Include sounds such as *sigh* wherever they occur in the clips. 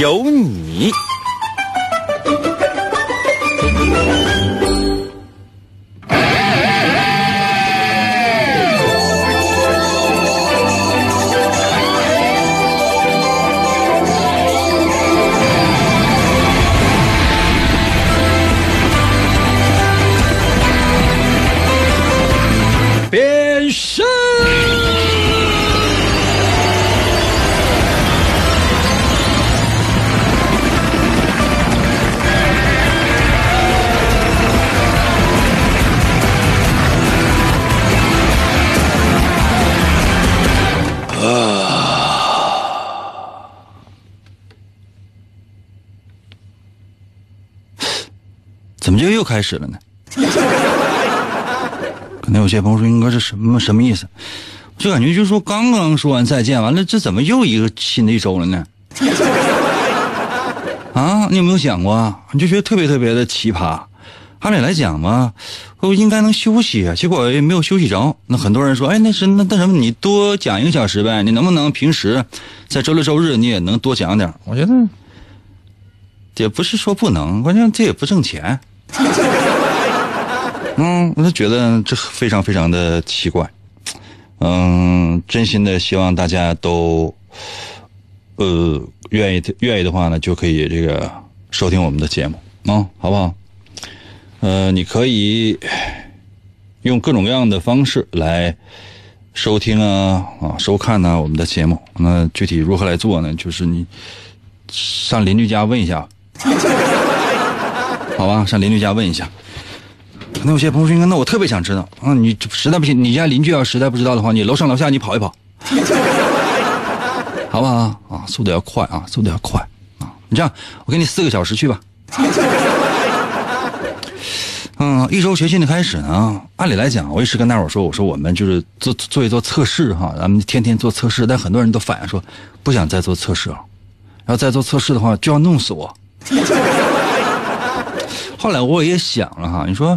有你。就又开始了呢？可能有些朋友说：“英哥，这什么什么意思？”就感觉就是说刚刚说完再见，完了这怎么又一个新的一周了呢？啊，你有没有想过啊？你就觉得特别特别的奇葩。按理来讲嘛，我应该能休息啊，结果也没有休息着。那很多人说：“哎，那是那那什么，你多讲一个小时呗？你能不能平时在周六周日你也能多讲点？”我觉得也不是说不能，关键这也不挣钱。*laughs* 嗯，我就觉得这非常非常的奇怪。嗯，真心的希望大家都，呃，愿意愿意的话呢，就可以这个收听我们的节目啊，好不好？呃，你可以用各种各样的方式来收听啊啊收看呢、我们的节目。那具体如何来做呢？就是你上邻居家问一下，*laughs* 好吧？上邻居家问一下。可能有些朋友说：“那我特别想知道啊，你实在不行，你家邻居要实在不知道的话，你楼上楼下你跑一跑，*laughs* 好不好啊？速度要快啊，速度要快啊！你这样，我给你四个小时去吧。*laughs* 嗯，一周学习的开始呢，按理来讲，我一直跟大伙说，我说我们就是做做一做测试哈，咱们天天做测试，但很多人都反映说不想再做测试了，要再做测试的话就要弄死我。后来我也想了哈，你说，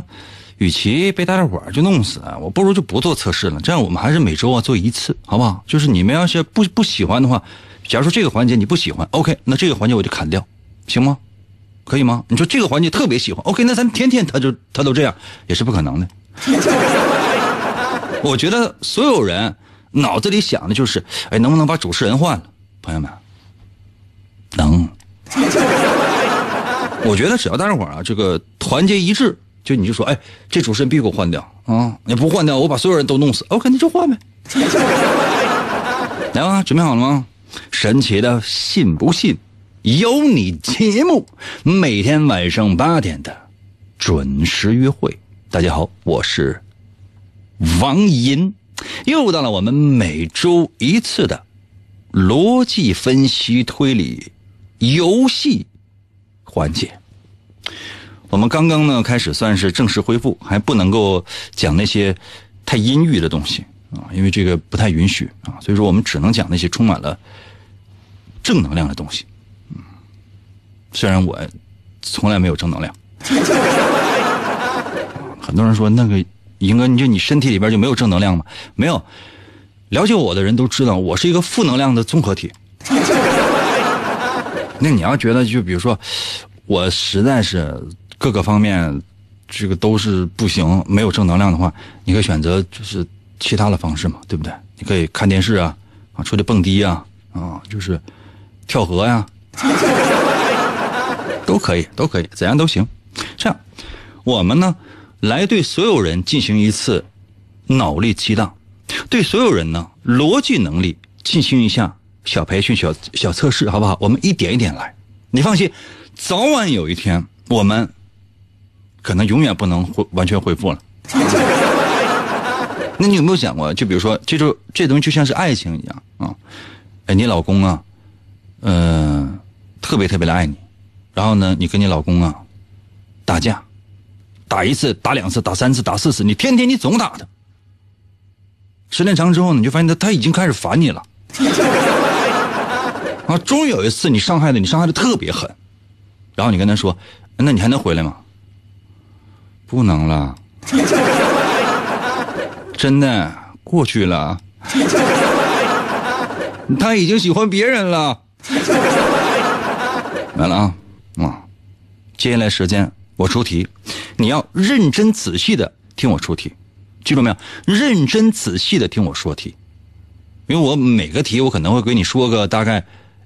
与其被大家伙就弄死，我不如就不做测试了。这样我们还是每周啊做一次，好不好？就是你们要是不不喜欢的话，假如说这个环节你不喜欢，OK，那这个环节我就砍掉，行吗？可以吗？你说这个环节特别喜欢，OK，那咱天天他就他都这样，也是不可能的。*laughs* 我觉得所有人脑子里想的就是，哎，能不能把主持人换了？朋友们，能。我觉得只要大家伙啊，这个团结一致，就你就说，哎，这主持人必须给我换掉啊！你不换掉，我把所有人都弄死。OK，那就换呗。*laughs* 来吧，准备好了吗？神奇的信不信由你节目，每天晚上八点的准时约会。大家好，我是王银，又到了我们每周一次的逻辑分析推理游戏。缓解，我们刚刚呢开始算是正式恢复，还不能够讲那些太阴郁的东西啊，因为这个不太允许啊，所以说我们只能讲那些充满了正能量的东西。嗯，虽然我从来没有正能量，*laughs* 很多人说那个英哥，你就你身体里边就没有正能量吗？没有，了解我的人都知道，我是一个负能量的综合体。那你要觉得，就比如说，我实在是各个方面这个都是不行，没有正能量的话，你可以选择就是其他的方式嘛，对不对？你可以看电视啊，啊，出去蹦迪啊，啊，就是跳河呀，*laughs* 都可以，都可以，怎样都行。这样，我们呢来对所有人进行一次脑力激荡，对所有人呢逻辑能力进行一下。小培训、小小测试，好不好？我们一点一点来。你放心，早晚有一天，我们可能永远不能恢完全恢复了。*laughs* 那你有没有想过？就比如说，这就这东西就像是爱情一样啊！哎，你老公啊，嗯、特别特别的爱你，然后呢，你跟你老公啊打架，打一次、打两次、打三次、打四次，你天天你总打他。时间长之后，你就发现他他已经开始烦你了。啊，终于有一次你伤害的你伤害的特别狠，然后你跟他说：“那你还能回来吗？”不能了，*laughs* 真的过去了。他已经喜欢别人了。完了啊啊！接下来时间我出题，你要认真仔细的听我出题，记住没有？认真仔细的听我说题，因为我每个题我可能会给你说个大概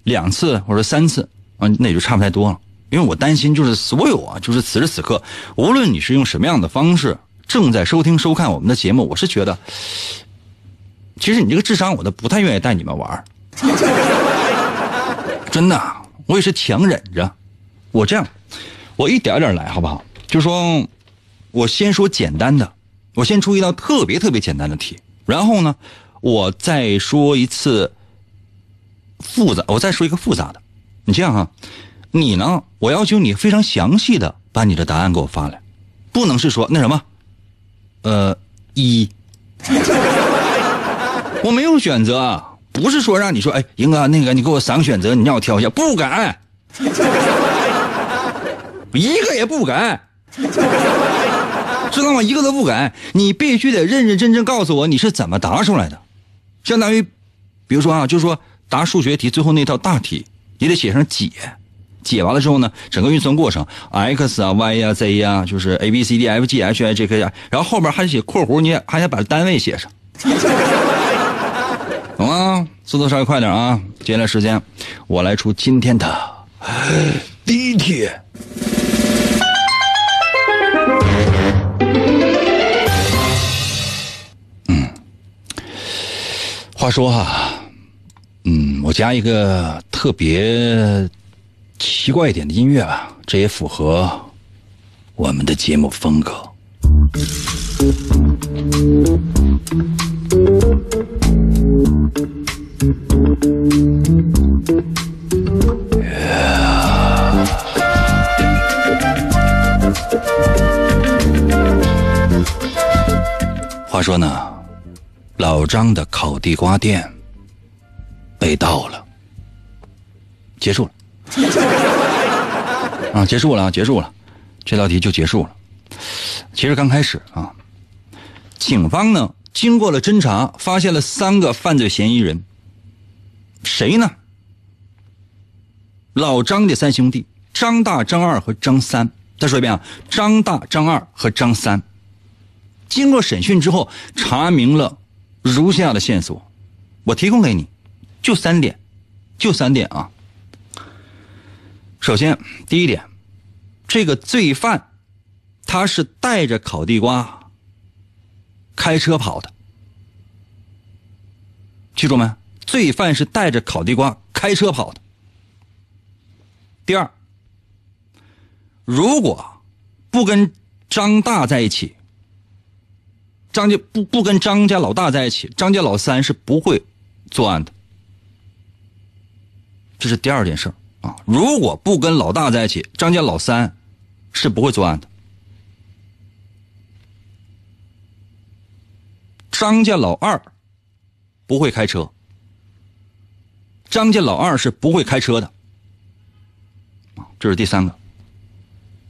两次或者三次啊，那也就差不太多了。因为我担心就是所有啊，就是此时此刻，无论你是用什么样的方式正在收听收看我们的节目，我是觉得，其实你这个智商我都不太愿意带你们玩 *laughs* 真的，我也是强忍着。我这样，我一点点来，好不好？就说，我先说简单的，我先出一道特别特别简单的题，然后呢，我再说一次复杂，我再说一个复杂的。你这样哈，你呢？我要求你非常详细的把你的答案给我发来，不能是说那什么，呃，一，*laughs* 我没有选择。不是说让你说，哎，英哥，那个你给我三个选择，你让我挑一下，不改，一个也不改，知道吗？一个都不改，你必须得认认真真告诉我你是怎么答出来的，相当于，比如说啊，就是说答数学题最后那套大题，你得写上解，解完了之后呢，整个运算过程，x 啊，y 呀，z 呀，就是 a b c d f g h i j k 呀，然后后边还得写括弧，你还得把单位写上。*laughs* 懂吗？速度稍微快点啊！接下来时间，我来出今天的 *laughs* 第一题。嗯，话说哈，嗯，我加一个特别奇怪一点的音乐吧，这也符合我们的节目风格。话说呢，老张的烤地瓜店结束了 *laughs* 啊，结束了啊，结束了，这道题就结束了。其实刚开始啊，警方呢经过了侦查，发现了三个犯罪嫌疑人。谁呢？老张的三兄弟张大、张二和张三。再说一遍啊，张大、张二和张三。经过审讯之后，查明了如下的线索，我提供给你，就三点，就三点啊。首先，第一点，这个罪犯他是带着烤地瓜开车跑的，记住没？罪犯是带着烤地瓜开车跑的。第二，如果不跟张大在一起，张家不不跟张家老大在一起，张家老三是不会作案的。这是第二件事啊！如果不跟老大在一起，张家老三是不会作案的。张家老二不会开车。张家老二是不会开车的，这是第三个。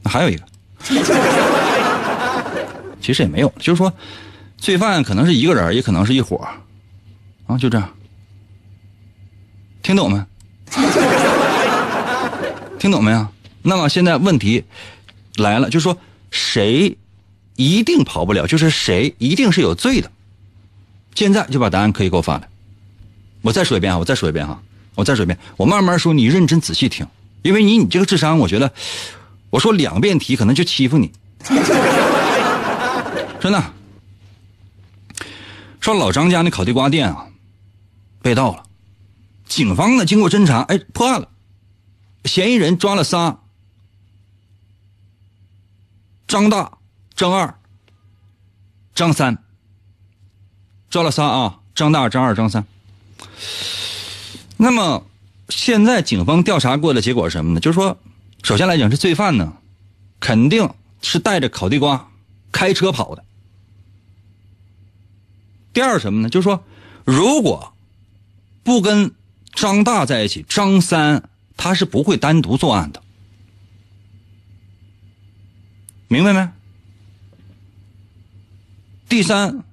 那还有一个，*laughs* 其实也没有，就是说，罪犯可能是一个人，也可能是一伙啊，就这样。听懂没？听懂没有？那么现在问题来了，就是说，谁一定跑不了？就是谁一定是有罪的？现在就把答案可以给我发来。我再说一遍啊，我再说一遍哈。我再说一遍，我慢慢说，你认真仔细听，因为你你这个智商，我觉得我说两遍题可能就欺负你，*laughs* 真的。说老张家那烤地瓜店啊，被盗了，警方呢经过侦查，哎破案了，嫌疑人抓了仨，张大、张二、张三，抓了仨啊，张大、张二、张三。那么，现在警方调查过的结果是什么呢？就是说，首先来讲，这罪犯呢，肯定是带着烤地瓜开车跑的。第二什么呢？就是说，如果不跟张大在一起，张三他是不会单独作案的，明白没？第三，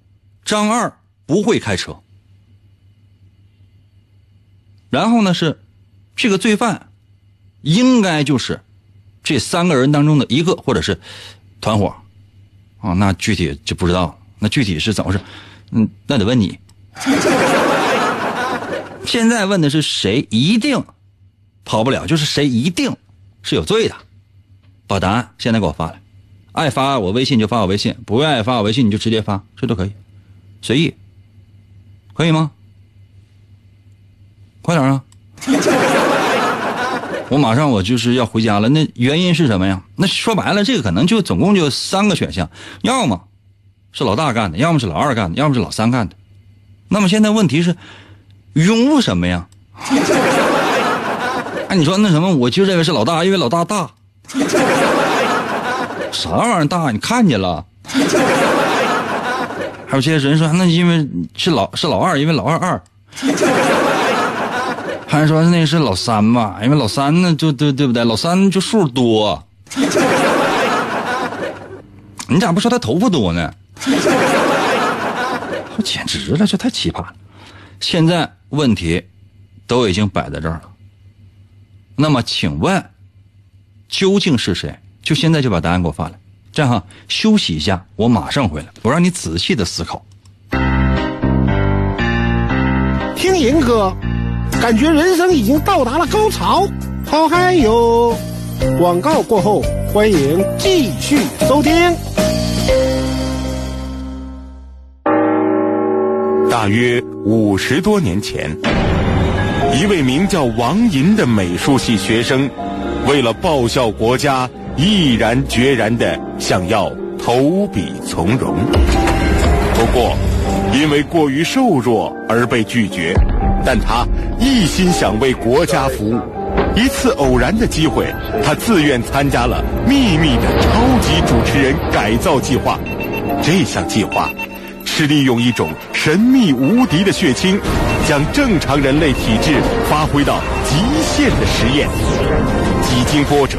张二不会开车。然后呢是，这个罪犯应该就是这三个人当中的一个，或者是团伙啊，那具体就不知道。那具体是怎么回事？嗯，那得问你。*laughs* 现在问的是谁一定跑不了，就是谁一定是有罪的。把答案现在给我发来，爱发我微信就发我微信，不愿意发我微信你就直接发，这都可以，随意，可以吗？快点啊！*laughs* 我马上我就是要回家了。那原因是什么呀？那说白了，这个可能就总共就三个选项，要么是老大干的，要么是老二干的，要么是老三干的。那么现在问题是，拥护什么呀？你说那什么，我就认为是老大，因为老大大。*laughs* 啥玩意儿大？你看见了？还有些人说，那因为是老是老二，因为老二二。还说那是老三吧，因为老三呢，就对对不对？老三就数多。你咋不说他头发多呢？我简直了，这太奇葩了！现在问题都已经摆在这儿了。那么，请问究竟是谁？就现在就把答案给我发来。这样哈，休息一下，我马上回来，我让你仔细的思考。听银哥。感觉人生已经到达了高潮，好嗨哟！广告过后，欢迎继续收听。大约五十多年前，一位名叫王银的美术系学生，为了报效国家，毅然决然的想要投笔从戎。不过，因为过于瘦弱而被拒绝。但他一心想为国家服务。一次偶然的机会，他自愿参加了秘密的超级主持人改造计划。这项计划是利用一种神秘无敌的血清，将正常人类体质发挥到极限的实验。几经波折，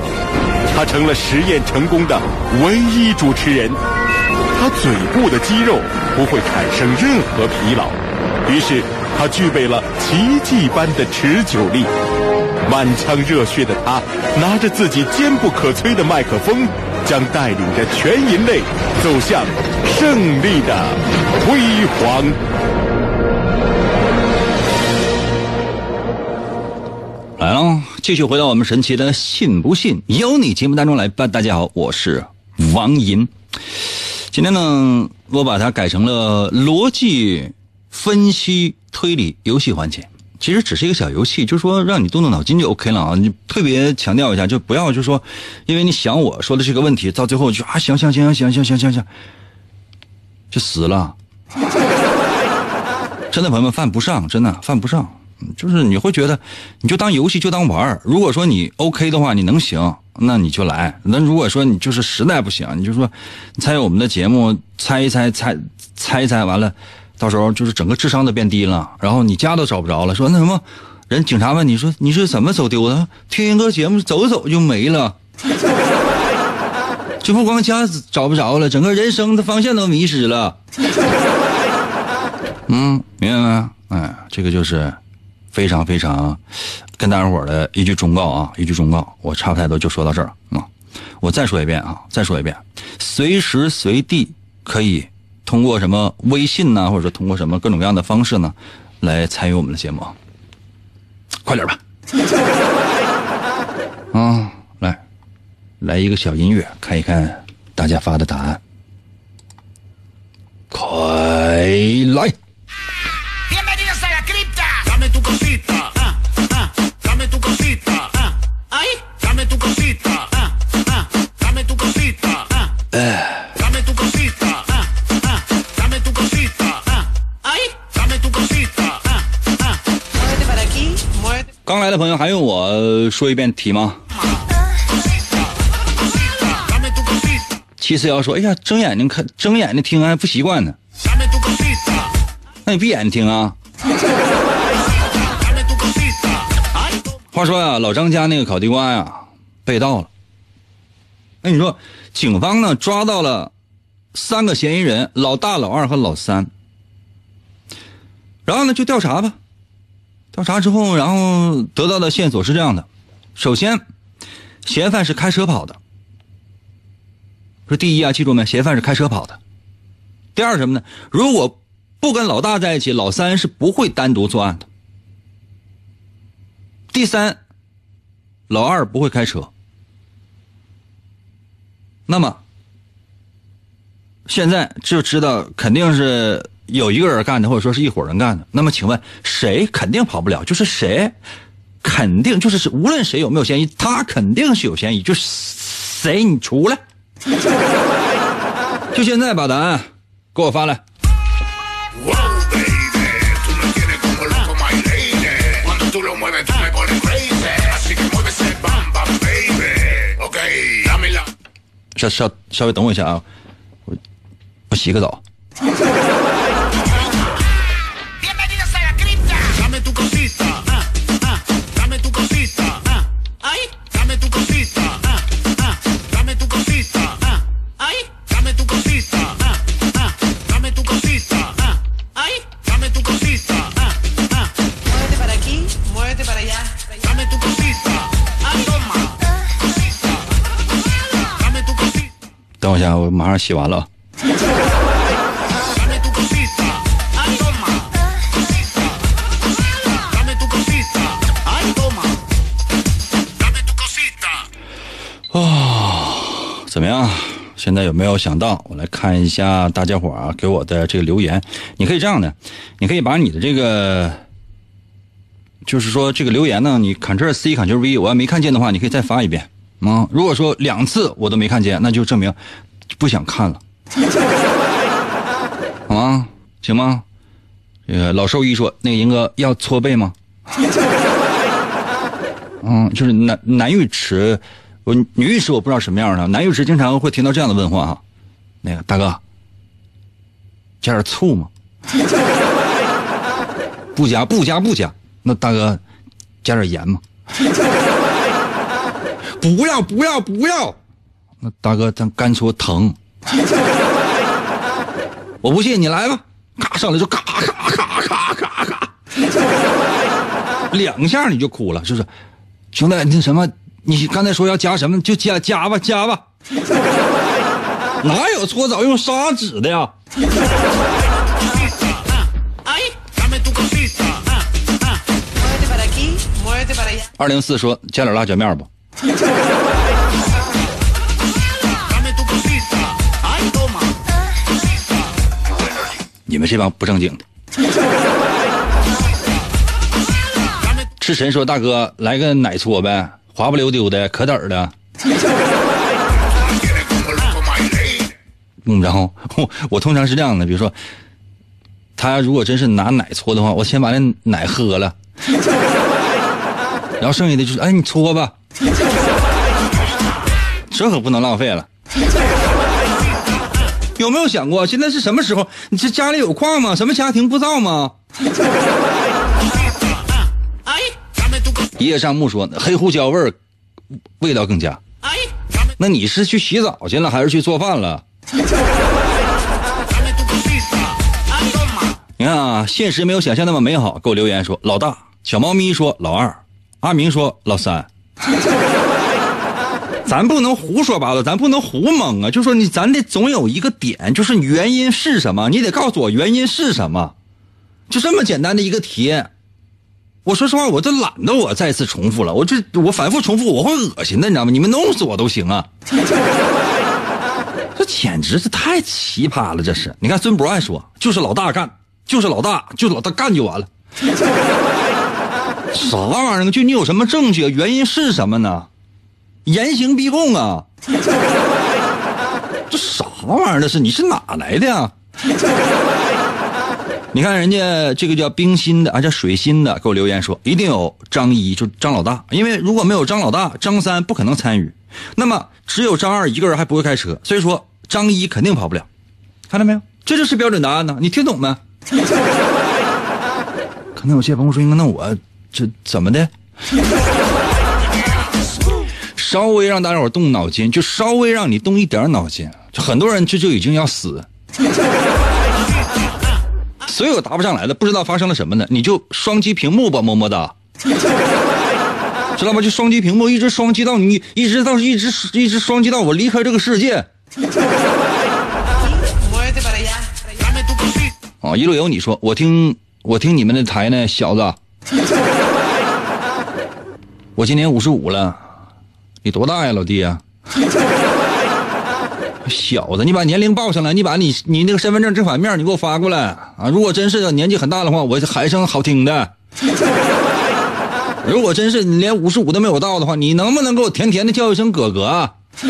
他成了实验成功的唯一主持人。他嘴部的肌肉不会产生任何疲劳，于是。他具备了奇迹般的持久力，满腔热血的他，拿着自己坚不可摧的麦克风，将带领着全人类走向胜利的辉煌。继续回到我们神奇的“信不信由你”节目当中来吧。大家好，我是王银。今天呢，我把它改成了逻辑分析。推理游戏环节其实只是一个小游戏，就是说让你动动脑筋就 OK 了啊！你特别强调一下，就不要就说，因为你想我说的这个问题，到最后就啊行行行行行行行行，就死了。真的朋友们犯不上，真的犯不上。就是你会觉得，你就当游戏就当玩儿如果说你 OK 的话，你能行，那你就来。那如果说你就是实在不行，你就说参与我们的节目，猜一猜，猜猜一猜，完了。到时候就是整个智商都变低了，然后你家都找不着了。说那什么，人警察问你说你是怎么走丢的？听一个节目走走就没了，*laughs* 就不光家找不着了，整个人生的方向都迷失了。*laughs* 嗯，明白没？哎，这个就是非常非常跟大家伙的一句忠告啊，一句忠告。我差不太多就说到这儿啊，我再说一遍啊，再说一遍，随时随地可以。通过什么微信呢，或者说通过什么各种各样的方式呢，来参与我们的节目？快点吧！啊，来，来一个小音乐，看一看大家发的答案。快来！还用我说一遍题吗？七四幺说：“哎呀，睁眼睛看，睁眼睛听还不习惯呢。那你闭眼睛听啊。”话说呀，老张家那个烤地瓜呀被盗了。那你说，警方呢抓到了三个嫌疑人，老大、老二和老三。然后呢，就调查吧。调查之后，然后得到的线索是这样的：首先，嫌犯是开车跑的。说第一啊，记住没？嫌犯是开车跑的。第二什么呢？如果不跟老大在一起，老三是不会单独作案的。第三，老二不会开车。那么，现在就知道肯定是有一个人干的，或者说是一伙人干的。那么，请问谁肯定跑不了？就是谁，肯定就是无论谁有没有嫌疑，他肯定是有嫌疑。就是谁，你出来！*laughs* 就现在把答案给我发来。稍稍稍微等我一下啊，我我洗个澡。我一下，我马上洗完了。哦，怎么样？现在有没有想到？我来看一下大家伙啊给我的这个留言。你可以这样的，你可以把你的这个，就是说这个留言呢，你 Ctrl C Ctrl V，我要没看见的话，你可以再发一遍。啊，如果说两次我都没看见，那就证明不想看了，*laughs* 好吗？行吗？这个老兽医说，那个银哥要搓背吗？*laughs* 嗯，就是男男浴池，我女浴池我不知道什么样的，男浴池经常会听到这样的问话哈。那个大哥，加点醋吗？*laughs* 不加，不加，不加。那大哥，加点盐吗？不要不要不要！那大哥，咱干搓疼，*laughs* 我不信，你来吧！咔上来就咔咔咔咔咔咔，两下你就哭了，是不是？兄弟，那什么，你刚才说要加什么，就加加吧加吧。哪有搓澡用砂纸的呀？二零四说加点辣椒面不？你们这帮不正经的。*laughs* 赤神说：“大哥，来个奶搓呗，滑不溜丢的，可嘚儿的。”嗯，然后我我通常是这样的，比如说，他如果真是拿奶搓的话，我先把那奶喝了，然后剩下的就是，哎，你搓吧。*laughs* 这可不能浪费了。有没有想过，现在是什么时候？你这家里有矿吗？什么家庭不造吗？叶上木说：“黑胡椒味儿，味道更佳。”那你是去洗澡去了，还是去做饭了？你看啊，现实没有想象那么美好。给我留言说：“老大，小猫咪说老二，阿明说老三。”咱不能胡说八道，咱不能胡蒙啊！就说你，咱得总有一个点，就是原因是什么？你得告诉我原因是什么，就这么简单的一个题。我说实话，我都懒得我再次重复了，我这我反复重复我会恶心的，你知道吗？你们弄死我都行啊！*laughs* 这简直是太奇葩了，这是。你看孙博爱说，就是老大干，就是老大，就老大干就完了。*laughs* 啥玩意儿？就你有什么证据？原因是什么呢？严刑逼供啊！*laughs* 这啥玩意儿？这是你是哪来的呀？*laughs* 你看人家这个叫冰心的啊，叫水心的，给我留言说一定有张一，就张老大，因为如果没有张老大，张三不可能参与。那么只有张二一个人还不会开车，所以说张一肯定跑不了。看到没有？这就是标准答案呢。你听懂没？*laughs* 可能有些朋友说：“那我这怎么的？”稍微让大家伙动脑筋，就稍微让你动一点脑筋，就很多人这就已经要死。*laughs* 所有答不上来的，不知道发生了什么呢？你就双击屏幕吧，么么哒，知道吗？就双击屏幕，一直双击到你，一直到一直一直双击到我离开这个世界。哦，一路有你说，我听我听你们的台呢，小子，我今年五十五了，你多大呀，老弟啊？*laughs* 小子，你把年龄报上来，你把你你那个身份证正反面你给我发过来啊！如果真是年纪很大的话，我喊一声好听的；*laughs* 如果真是你连五十五都没有到的话，你能不能给我甜甜的叫一声哥哥？*laughs*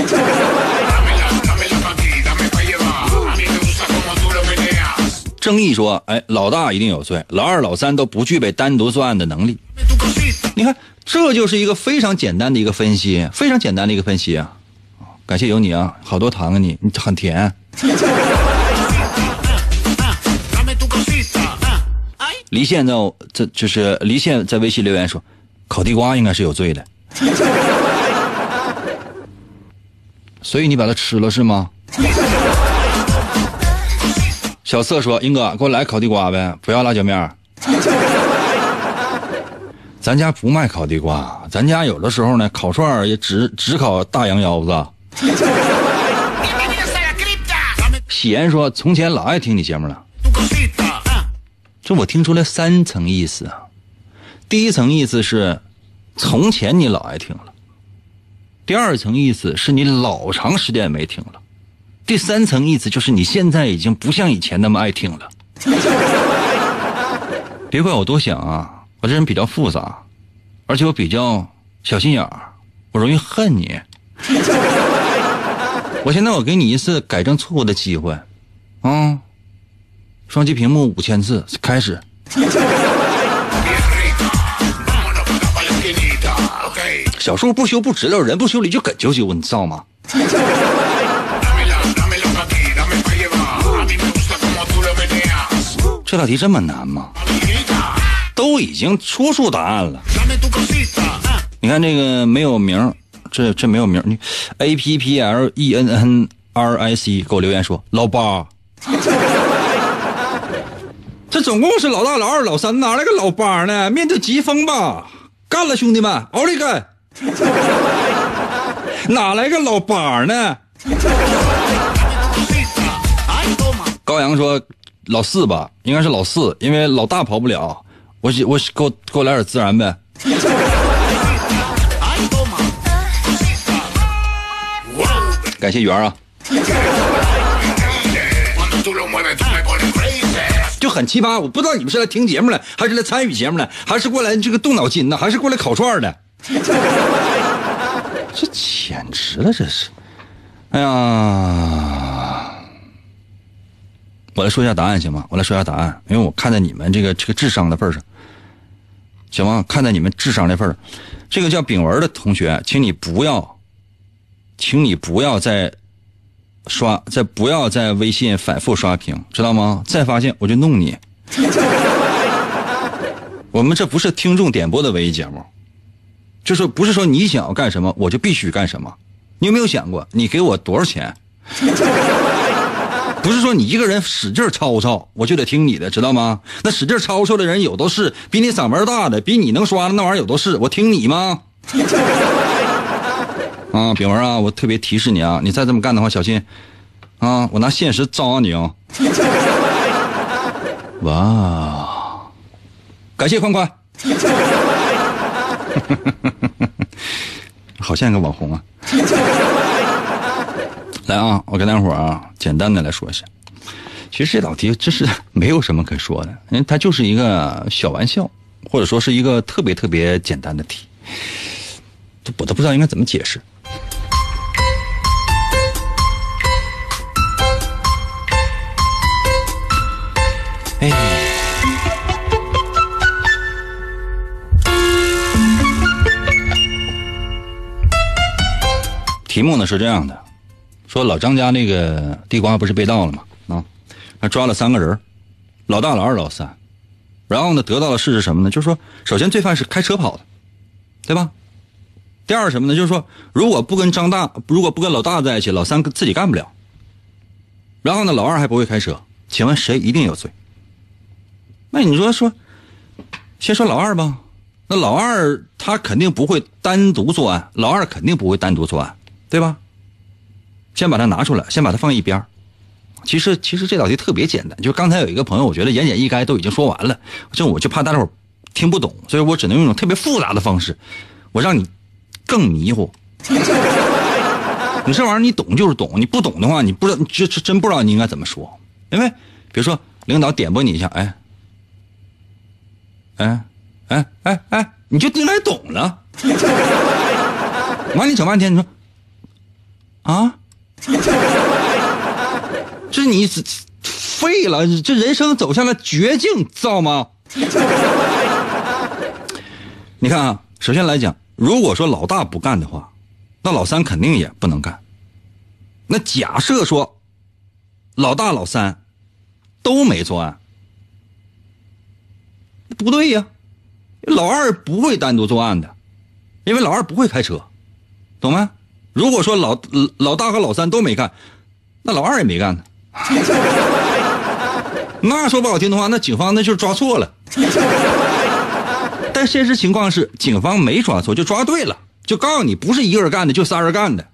正义说：“哎，老大一定有罪，老二、老三都不具备单独作案的能力。你看，这就是一个非常简单的一个分析，非常简单的一个分析啊！感谢有你啊，好多糖啊你，你很甜。离线在这就是离线在微信留言说，烤地瓜应该是有罪的，所以你把它吃了是吗？”小色说：“英哥，给我来烤地瓜呗，不要辣椒面。咱家不卖烤地瓜，咱家有的时候呢，烤串也只只烤大羊腰子。”喜言说：“从前老爱听你节目了。”这我听出来三层意思啊。第一层意思是，从前你老爱听了；第二层意思是你老长时间没听了。第三层意思就是你现在已经不像以前那么爱听了。别怪我多想啊，我这人比较复杂，而且我比较小心眼儿，我容易恨你。*laughs* 我现在我给你一次改正错误的机会，啊，双击屏幕五千次开始。小树不修不直溜，人不修理就梗啾啾，你知道吗？这道题这么难吗？都已经出出答案了。你看这个没有名，这这没有名。你 A P P L E N N R I C 给我留言说老八，*laughs* 这总共是老大、老二、老三，哪来个老八呢？面对疾风吧，干了，兄弟们，奥利给！*laughs* 哪来个老八呢？高阳说。老四吧，应该是老四，因为老大跑不了。我我给我给我来点自然呗。感谢圆啊。就很奇葩，我不知道你们是来听节目的，还是来参与节目的，还是过来这个动脑筋的，还是过来烤串的？这简直了，这是！哎呀。我来说一下答案行吗？我来说一下答案，因为我看在你们这个这个智商的份上，行吗？看在你们智商的份儿，这个叫炳文的同学，请你不要，请你不要再刷，再不要在微信反复刷屏，知道吗？再发现我就弄你。*laughs* 我们这不是听众点播的唯一节目，就是不是说你想要干什么我就必须干什么。你有没有想过，你给我多少钱？不是说你一个人使劲吵吵，我就得听你的，知道吗？那使劲吵吵的人有都是，比你嗓门大的，比你能刷的那玩意儿有都是，我听你吗？*laughs* 啊，炳文啊，我特别提示你啊，你再这么干的话，小心啊，我拿现实扎你啊！*laughs* 哇，感谢宽宽，*laughs* 好像一个网红啊。来啊，我跟大伙儿啊，简单的来说一下。其实这道题真是没有什么可说的，因为它就是一个小玩笑，或者说是一个特别特别简单的题，我都不知道应该怎么解释。哎，题目呢是这样的。说老张家那个地瓜不是被盗了吗？啊，那抓了三个人，老大、老二、老三，然后呢，得到的事是什么呢？就是说，首先罪犯是开车跑的，对吧？第二什么呢？就是说，如果不跟张大，如果不跟老大在一起，老三自己干不了。然后呢，老二还不会开车，请问谁一定有罪？那你说说，先说老二吧。那老二他肯定不会单独作案，老二肯定不会单独作案，对吧？先把它拿出来，先把它放一边其实，其实这道题特别简单，就刚才有一个朋友，我觉得言简意赅都已经说完了，这我就怕大伙听不懂，所以我只能用一种特别复杂的方式，我让你更迷糊。你这玩意儿你懂就是懂，你不懂的话，你不知道，这这真不知道你应该怎么说。因为比如说领导点拨你一下，哎，哎。哎哎哎，你就应该懂了。*laughs* 完，你整半天，你说啊，*laughs* 这你废了，这人生走向了绝境，知道吗？*laughs* 你看啊，首先来讲，如果说老大不干的话，那老三肯定也不能干。那假设说老大、老三都没作案，不对呀。老二不会单独作案的，因为老二不会开车，懂吗？如果说老老大和老三都没干，那老二也没干呢。*laughs* 那说不好听的话，那警方那就是抓错了。但现实情况是，警方没抓错，就抓对了，就告诉你不是一个人干的，就仨人干的，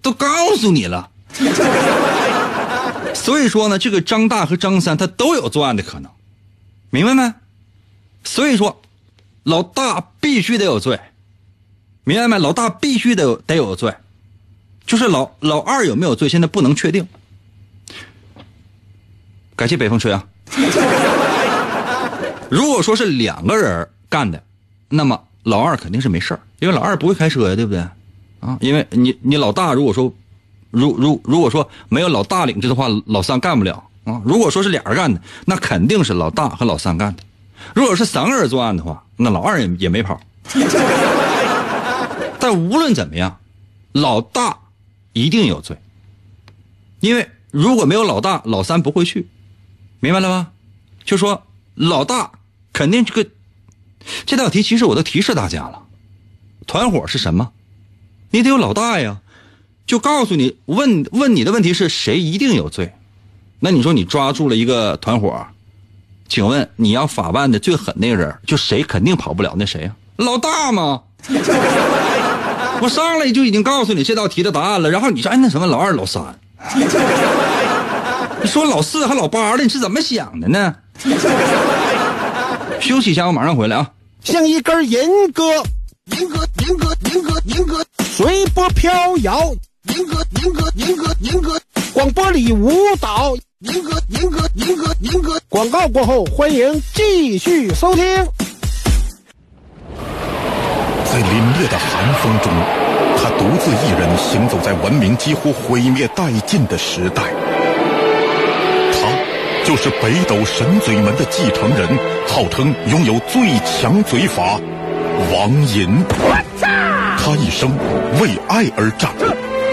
都告诉你了。*laughs* 所以说呢，这个张大和张三他都有作案的可能，明白没？所以说。老大必须得有罪，明白没？老大必须得有得有罪，就是老老二有没有罪，现在不能确定。感谢北风吹啊！*laughs* 如果说是两个人干的，那么老二肯定是没事因为老二不会开车呀，对不对？啊，因为你你老大如果说，如如如果说没有老大领着的话，老三干不了啊。如果说是俩人干的，那肯定是老大和老三干的。如果是三个人作案的话，那老二也也没跑。*laughs* 但无论怎么样，老大一定有罪，因为如果没有老大，老三不会去，明白了吗？就说老大肯定这个这道题，其实我都提示大家了，团伙是什么？你得有老大呀，就告诉你问问你的问题是谁一定有罪？那你说你抓住了一个团伙。请问你要法办的最狠那个人，就谁肯定跑不了？那谁呀？老大吗？我上来就已经告诉你这道题的答案了，然后你说哎那什么老二老三，*laughs* 你说老四还老八的，你是怎么想的呢？*laughs* 休息一下，我马上回来啊！像一根银鸽，银鸽银鸽银鸽银鸽，随波飘摇，银鸽银鸽银鸽银鸽，广播里舞蹈。银哥，银哥，银哥，银哥！广告过后，欢迎继续收听。在凛冽的寒风中，他独自一人行走在文明几乎毁灭殆尽的时代。他就是北斗神嘴门的继承人，号称拥有最强嘴法——王银。他一生为爱而战，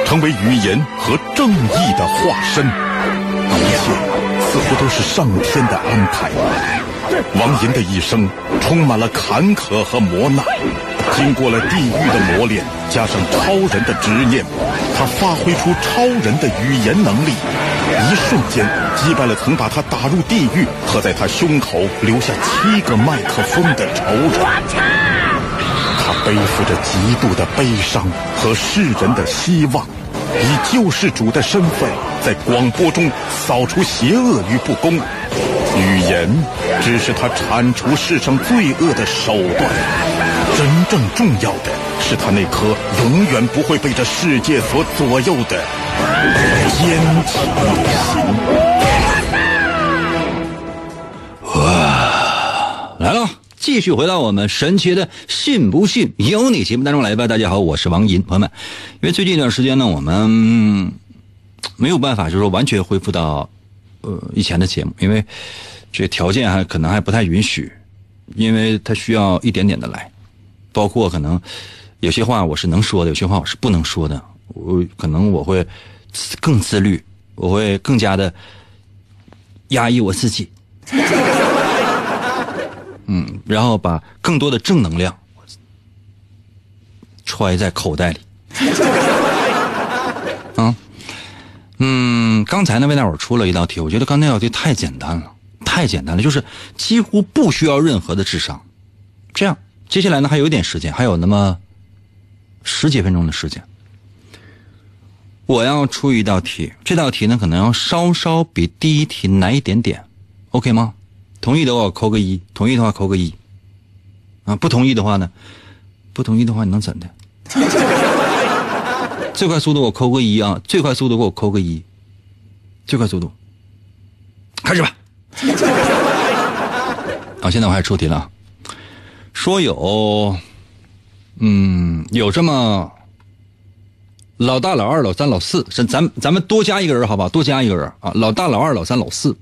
成为语言和正义的化身。一切似乎都是上天的安排。王银的一生充满了坎坷和磨难，经过了地狱的磨练，加上超人的执念，他发挥出超人的语言能力，一瞬间击败了曾把他打入地狱和在他胸口留下七个麦克风的仇人。他背负着极度的悲伤和世人的希望。以救世主的身份，在广播中扫除邪恶与不公。语言只是他铲除世上罪恶的手段，真正重要的是他那颗永远不会被这世界所左右的坚强心。哇，来了。继续回到我们神奇的“信不信由你”节目当中来吧。大家好，我是王银，朋友们。因为最近一段时间呢，我们没有办法，就是说完全恢复到呃以前的节目，因为这条件还可能还不太允许，因为它需要一点点的来，包括可能有些话我是能说的，有些话我是不能说的。我可能我会更自律，我会更加的压抑我自己。*laughs* 嗯，然后把更多的正能量揣在口袋里。啊，*laughs* 嗯，刚才呢为大伙出了一道题，我觉得刚才那道题太简单了，太简单了，就是几乎不需要任何的智商。这样，接下来呢还有一点时间，还有那么十几分钟的时间，我要出一道题。这道题呢可能要稍稍比第一题难一点点，OK 吗？同意的话扣个一，同意的话扣个一，啊，不同意的话呢？不同意的话你能怎的？*laughs* 最快速度我扣个一啊！最快速度给我扣个一，最快速度，开始吧。啊，现在我开始出题了，说有，嗯，有这么老大、老二、老三、老四，是咱咱们多加一个人好不好？多加一个人啊！老大、老二、老三、老四。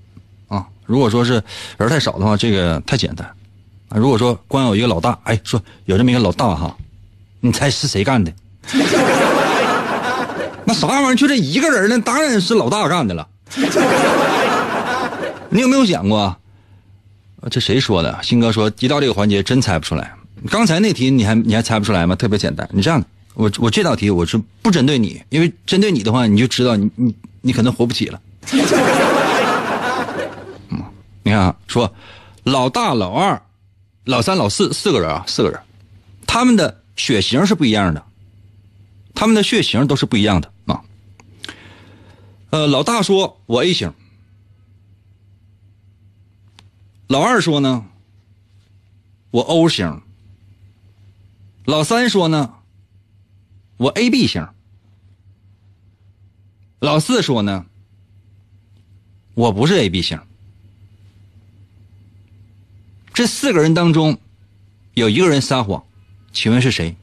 啊如果说是人太少的话，这个太简单啊。如果说光有一个老大，哎，说有这么一个老大哈，你猜是谁干的？*laughs* 那啥玩意儿？就这一个人呢？当然是老大干的了。你有没有想过？这谁说的？鑫哥说，一到这个环节真猜不出来。刚才那题你还你还猜不出来吗？特别简单。你这样，我我这道题我是不针对你，因为针对你的话，你就知道你你你可能活不起了。你看啊，说老大、老二、老三、老四四个人啊，四个人，他们的血型是不一样的，他们的血型都是不一样的啊。呃，老大说我 A 型，老二说呢我 O 型，老三说呢我 AB 型，老四说呢我不是 AB 型。这四个人当中，有一个人撒谎，请问是谁？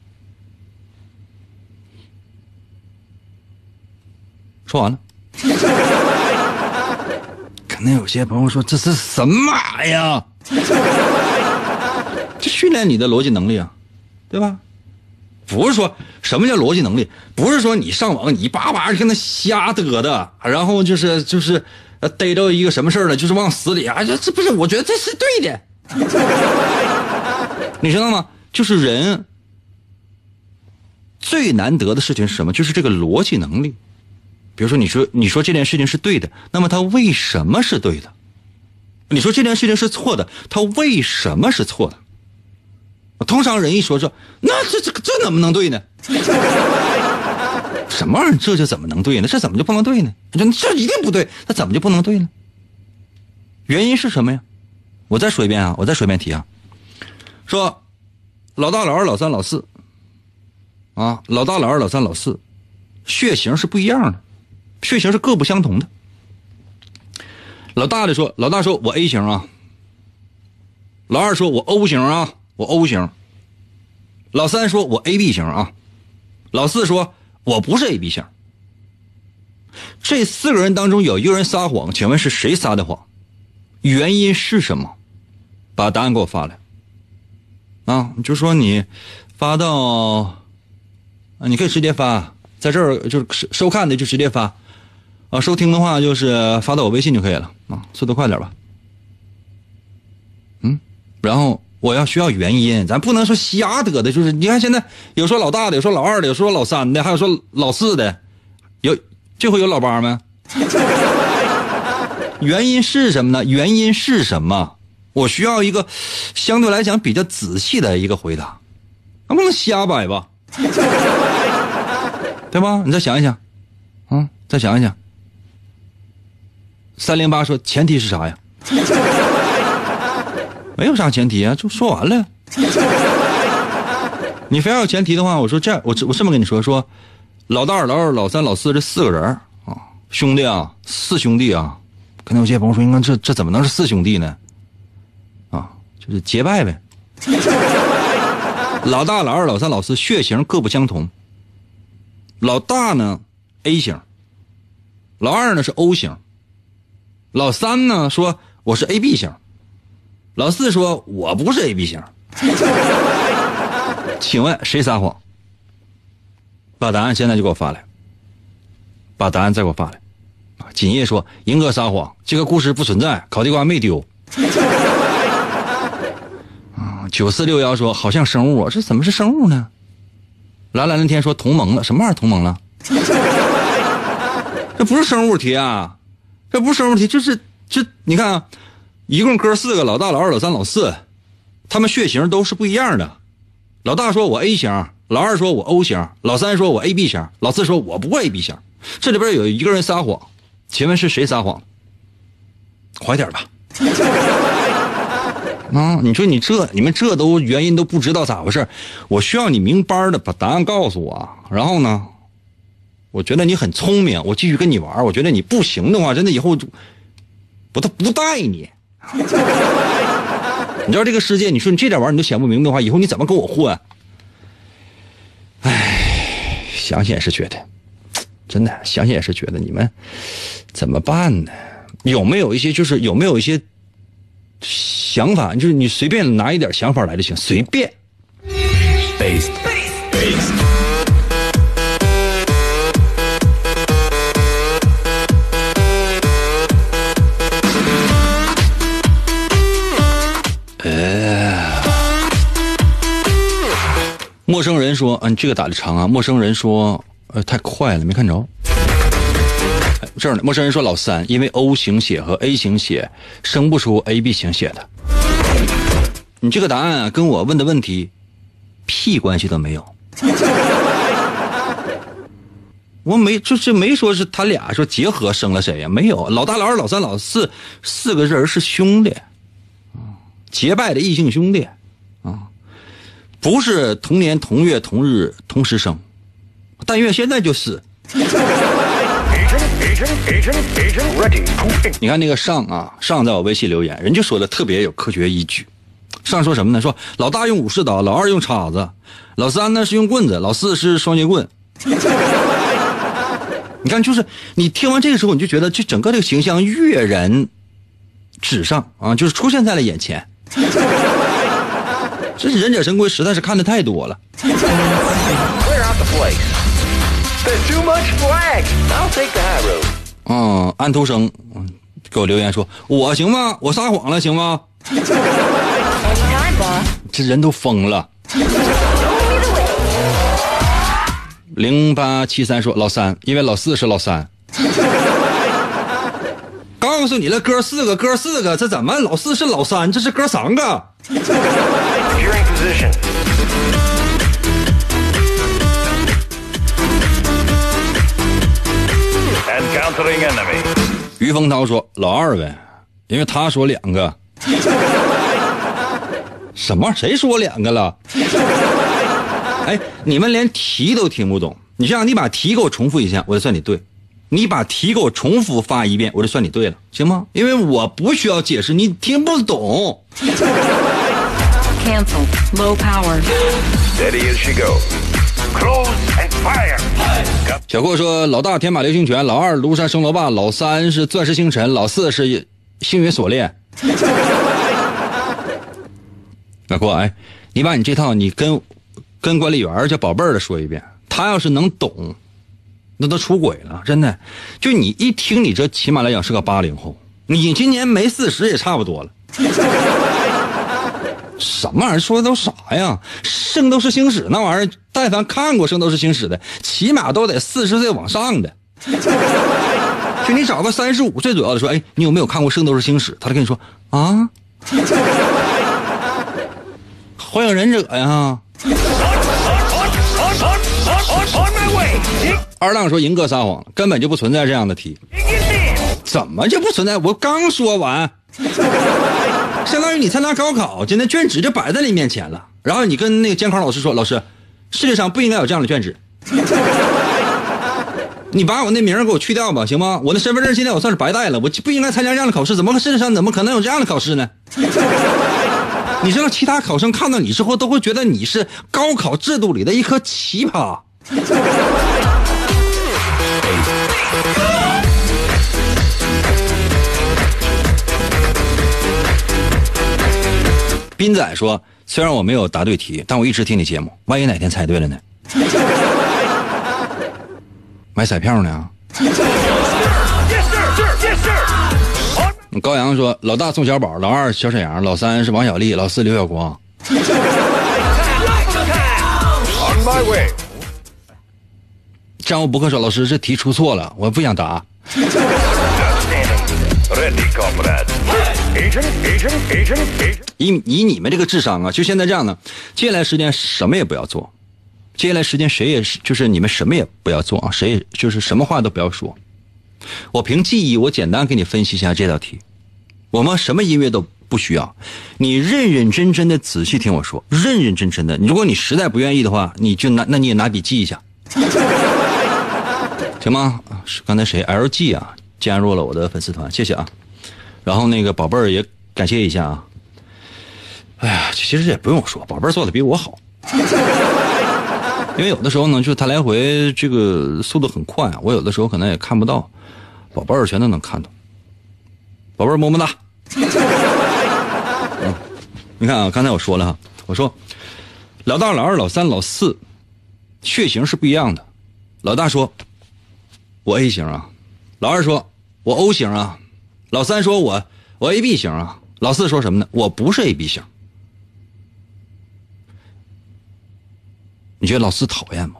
说完了。*laughs* 那有些朋友说这是什么玩意儿？*laughs* 这训练你的逻辑能力啊，对吧？不是说什么叫逻辑能力，不是说你上网你叭叭跟那瞎嘚的，然后就是就是逮着一个什么事了，就是往死里啊，这这不是？我觉得这是对的。*laughs* 你知道吗？就是人最难得的事情是什么？就是这个逻辑能力。比如说，你说你说这件事情是对的，那么它为什么是对的？你说这件事情是错的，它为什么是错的？通常人一说说，那这这这怎么能对呢？*laughs* 什么玩意儿？这就怎么能对呢？这怎么就不能对呢？这这一定不对，那怎么就不能对呢？原因是什么呀？我再说一遍啊！我再说一遍题啊，说老大、老二、老三、老四啊，老大、老二、老三、老四，血型是不一样的，血型是各不相同的。老大的说，老大说我 A 型啊，老二说我 O 型啊，我 O 型，老三说我 AB 型啊，老四说我不是 AB 型。这四个人当中有一个人撒谎，请问是谁撒的谎？原因是什么？把答案给我发来。啊，就说你发到啊，你可以直接发，在这儿就是收收看的就直接发，啊，收听的话就是发到我微信就可以了啊，速度快点吧。嗯，然后我要需要原因，咱不能说瞎得的，就是你看现在有说老大的，有说老二的，有说老三的，还有说老四的，有这回有老八没？*laughs* 原因是什么呢？原因是什么？我需要一个相对来讲比较仔细的一个回答，能不能瞎摆吧？*laughs* 对吧？你再想一想，啊，再想一想。三零八说前提是啥呀？*laughs* 没有啥前提啊，就说完了。*laughs* 你非要有前提的话，我说这样，我我这么跟你说，说老大、老二、老三、老四这四个人啊，兄弟啊，四兄弟啊。可能有些朋友说：“你看这这怎么能是四兄弟呢？啊，就是结拜呗。*laughs* 老大、老二、老三、老四血型各不相同。老大呢 A 型，老二呢是 O 型，老三呢说我是 AB 型，老四说我不是 AB 型。*laughs* 请问谁撒谎？把答案现在就给我发来。把答案再给我发来。啊，锦叶说：“银哥撒谎，这个故事不存在，烤地瓜没丢。*laughs* ”啊，九四六幺说：“好像生物啊，这怎么是生物呢？”蓝蓝的天说：“同盟了，什么玩意儿同盟了？*laughs* 这不是生物题啊，这不是生物题，就是这你看啊，一共哥四个，老大、老二、老三、老四，他们血型都是不一样的。老大说我 A 型，老二说我 O 型，老三说我 AB 型，老四说我不 AB 型。这里边有一个人撒谎，请问是谁撒谎？快点吧！*laughs* 啊，你说你这你们这都原因都不知道咋回事我需要你明班的把答案告诉我，然后呢，我觉得你很聪明，我继续跟你玩。我觉得你不行的话，真的以后不他不带你。*laughs* 你知道这个世界，你说你这点玩意儿你都想不明白的话，以后你怎么跟我混？唉，想想也是觉得，真的想想也是觉得你们怎么办呢？有没有一些就是有没有一些想法？就是你随便拿一点想法来就行，随便。陌生人说：“嗯，这个打的长啊。”陌生人说：“呃，太快了，没看着。这儿呢，陌生人说老三，因为 O 型血和 A 型血生不出 AB 型血的。你这个答案啊，跟我问的问题屁关系都没有。*laughs* 我没就是没说是他俩说结合生了谁呀？没有，老大、老二、老三、老四四个人是兄弟，啊，结拜的异性兄弟，啊。不是同年同月同日同时生，但愿现在就是。*laughs* 你看那个上啊，上在我微信留言，人就说的特别有科学依据。上说什么呢？说老大用武士刀，老二用叉子，老三呢是用棍子，老四是双截棍。*laughs* 你看，就是你听完这个时候，你就觉得这整个这个形象跃然纸上啊，就是出现在了眼前。这忍者神龟实在是看的太多了。*laughs* 嗯，安徒生，嗯，给我留言说，我行吗？我撒谎了行吗？这人都疯了。零八七三说老三，因为老四是老三。告诉你了，哥四个，哥四个，这怎么老四是老三？这是哥三个。于峰涛说老二呗，因为他说两个。*laughs* 什么？谁说两个了？*laughs* 哎，你们连题都听不懂。你这样，你把题给我重复一下，我就算你对；你把题给我重复发一遍，我就算你对了，行吗？因为我不需要解释，你听不懂。*laughs* Cancel. Low power. Steady as she goes. Close and fire. 小郭说：“老大天马流星拳，老二庐山升楼霸，老三是钻石星辰，老四是星云锁链。*laughs* ”小郭，哎，你把你这套你跟跟管理员叫宝贝儿的说一遍，他要是能懂，那都出轨了，真的。就你一听，你这起码来讲是个八零后，你今年没四十也差不多了。什么玩意儿？说的都啥呀？《圣斗士星矢》那玩意儿，但凡看过《圣斗士星矢》的，起码都得四十岁往上的。*laughs* 就你找个三十五岁左右的说，哎，你有没有看过《圣斗士星矢》？他就跟你说啊，火影忍者呀。二浪说银哥撒谎，根本就不存在这样的题.怎么就不存在？我刚说完，相当于你参加高考，今天卷纸就摆在你面前了，然后你跟那个监考老师说，老师，世界上不应该有这样的卷纸，*laughs* 你把我那名给我去掉吧，行吗？我的身份证现在我算是白带了，我不应该参加这样的考试，怎么世界上怎么可能有这样的考试呢？*laughs* 你知道其他考生看到你之后都会觉得你是高考制度里的一颗奇葩。斌仔说：“虽然我没有答对题，但我一直听你节目，万一哪天猜对了呢？*laughs* 买彩票呢？高阳说：“老大宋小宝，老二小沈阳，老三是王小利，老四刘晓光。On my way. ”战无不克说：“老师，这题出错了，我不想答。*laughs* *laughs* 以以你们这个智商啊，就现在这样呢，接下来时间什么也不要做，接下来时间谁也是，就是你们什么也不要做啊，谁也就是什么话都不要说。我凭记忆，我简单给你分析一下这道题。我们什么音乐都不需要，你认认真真的仔细听我说，认认真真的。如果你实在不愿意的话，你就拿那你也拿笔记一下，*laughs* 行吗？是刚才谁 LG 啊加入了我的粉丝团，谢谢啊。然后那个宝贝儿也感谢一下啊。哎呀，其实也不用说，宝贝儿做的比我好。*laughs* 因为有的时候呢，就是他来回这个速度很快，我有的时候可能也看不到，宝贝儿全都能看到。宝贝儿么么哒。*laughs* 你看啊，刚才我说了哈，我说老大、老二、老三、老四血型是不一样的。老大说，我 A 型啊；老二说，我 O 型啊；老三说我我 AB 型啊；老四说什么呢？我不是 AB 型。你觉得老四讨厌吗？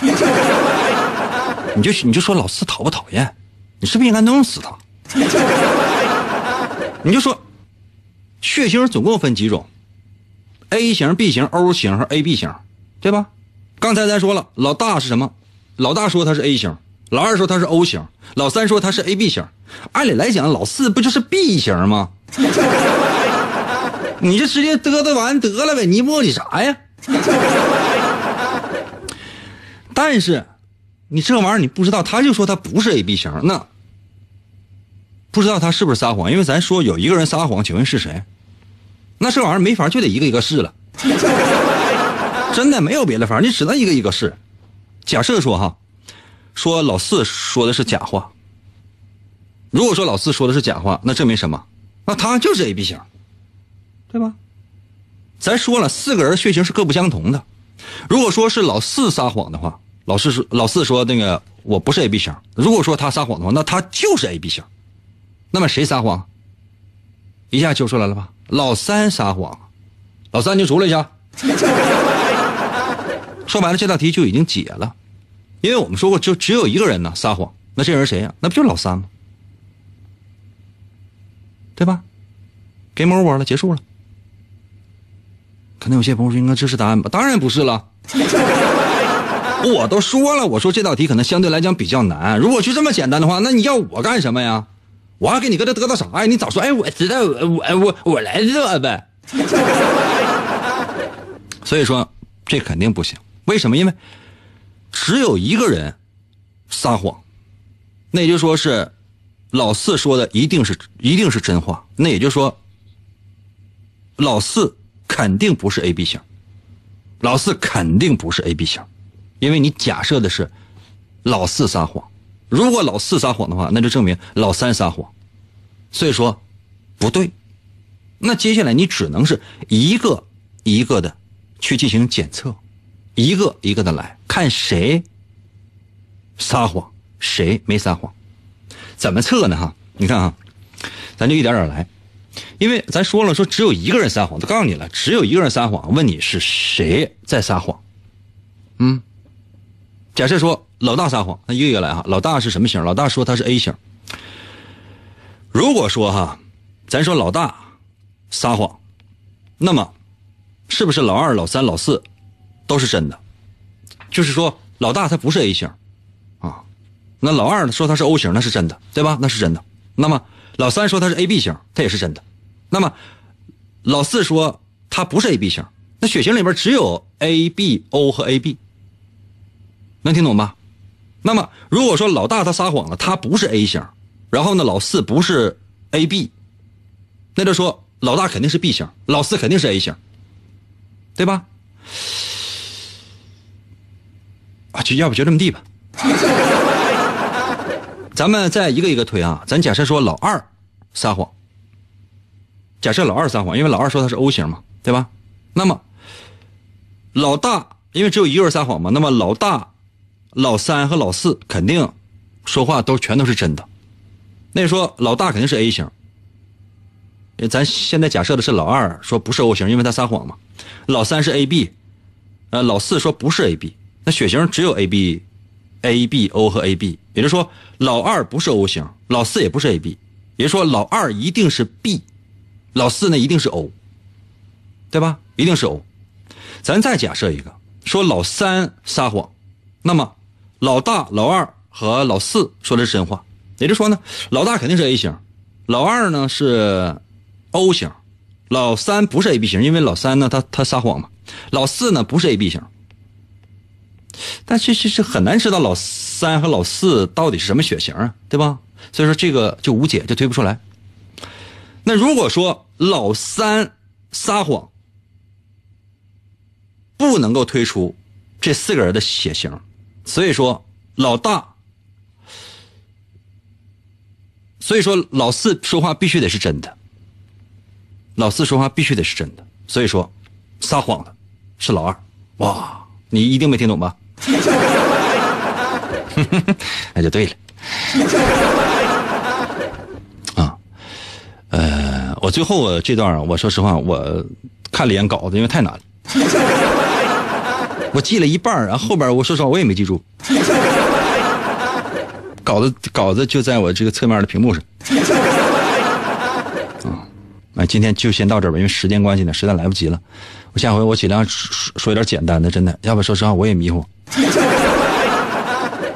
*laughs* 你就你就说老四讨不讨厌？你是不是应该弄死他？*laughs* 你就说，血型总共分几种？A 型、B 型、O 型和 AB 型，对吧？刚才咱说了，老大是什么？老大说他是 A 型，老二说他是 O 型，老三说他是 AB 型。按理来讲，老四不就是 B 型吗？*laughs* 你这直接嘚嘚完得了呗，你磨叽啥呀？但是，你这玩意儿你不知道，他就说他不是 A B 型，那不知道他是不是撒谎？因为咱说有一个人撒谎，请问是谁？那这玩意儿没法，就得一个一个试了。*laughs* 真的没有别的法，你只能一个一个试。假设说哈，说老四说的是假话。如果说老四说的是假话，那证明什么？那他就是 A B 型，对吧？咱说了，四个人血型是各不相同的。如果说是老四撒谎的话，老四说老四说那个我不是 A B 型。如果说他撒谎的话，那他就是 A B 型。那么谁撒谎？一下就出来了吧？老三撒谎，老三就出来一下。*laughs* 说白了，这道题就已经解了，因为我们说过，就只有一个人呢撒谎，那这人谁呀、那不就老三吗？对吧？game over 了，结束了。可能有些朋友说：“应该这是答案吧？”当然不是了。*laughs* 我都说了，我说这道题可能相对来讲比较难。如果就这么简单的话，那你要我干什么呀？我还给你搁这嘚瑟啥呀？你早说，哎，我知道，我我我来这呗。*laughs* 所以说，这肯定不行。为什么？因为只有一个人撒谎，那也就说是老四说的一定是一定是真话。那也就说，老四肯定不是 A B 型，老四肯定不是 A B 型，因为你假设的是老四撒谎。如果老四撒谎的话，那就证明老三撒谎，所以说不对。那接下来你只能是一个一个的去进行检测，一个一个的来看谁撒谎，谁没撒谎。怎么测呢？哈，你看啊，咱就一点点来。因为咱说了，说只有一个人撒谎，都告诉你了，只有一个人撒谎。问你是谁在撒谎？嗯，假设说老大撒谎，那一个一个来哈。老大是什么型？老大说他是 A 型。如果说哈，咱说老大撒谎，那么是不是老二、老三、老四都是真的？就是说老大他不是 A 型啊，那老二呢说他是 O 型，那是真的，对吧？那是真的。那么老三说他是 AB 型，他也是真的。那么老四说他不是 AB 型，那血型里边只有 AB、O 和 AB，能听懂吧？那么如果说老大他撒谎了，他不是 A 型，然后呢老四不是 AB，那就说老大肯定是 B 型，老四肯定是 A 型，对吧？啊，就要不就这么地吧。*laughs* 咱们再一个一个推啊，咱假设说老二撒谎，假设老二撒谎，因为老二说他是 O 型嘛，对吧？那么老大因为只有一个人撒谎嘛，那么老大、老三和老四肯定说话都全都是真的。那说老大肯定是 A 型，咱现在假设的是老二说不是 O 型，因为他撒谎嘛。老三是 AB，呃，老四说不是 AB，那血型只有 AB，A、B、O 和 AB，也就是说老二不是 O 型，老四也不是 AB，也就是说老二一定是 B，老四呢一定是 O，对吧？一定是 O。咱再假设一个，说老三撒谎，那么老大、老二和老四说的是真话，也就是说呢，老大肯定是 A 型，老二呢是 O 型，老三不是 AB 型，因为老三呢他他撒谎嘛，老四呢不是 AB 型，但其实是很难知道老三和老四到底是什么血型啊，对吧？所以说这个就无解，就推不出来。那如果说老三撒谎，不能够推出这四个人的血型，所以说老大，所以说老四说话必须得是真的，老四说话必须得是真的，所以说撒谎的是老二。哇，你一定没听懂吧？*laughs* 那就对了。啊，呃，我最后这段啊，我说实话，我看了一眼稿子，因为太难了。我记了一半然后后边我说实话我也没记住。稿子稿子就在我这个侧面的屏幕上。啊，哎，今天就先到这儿吧，因为时间关系呢，实在来不及了。我下回我尽量说说一点简单的，真的，要不说实话我也迷糊。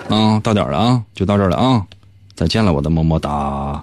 啊，*laughs* 到点了啊，就到这儿了啊，再见了，我的么么哒。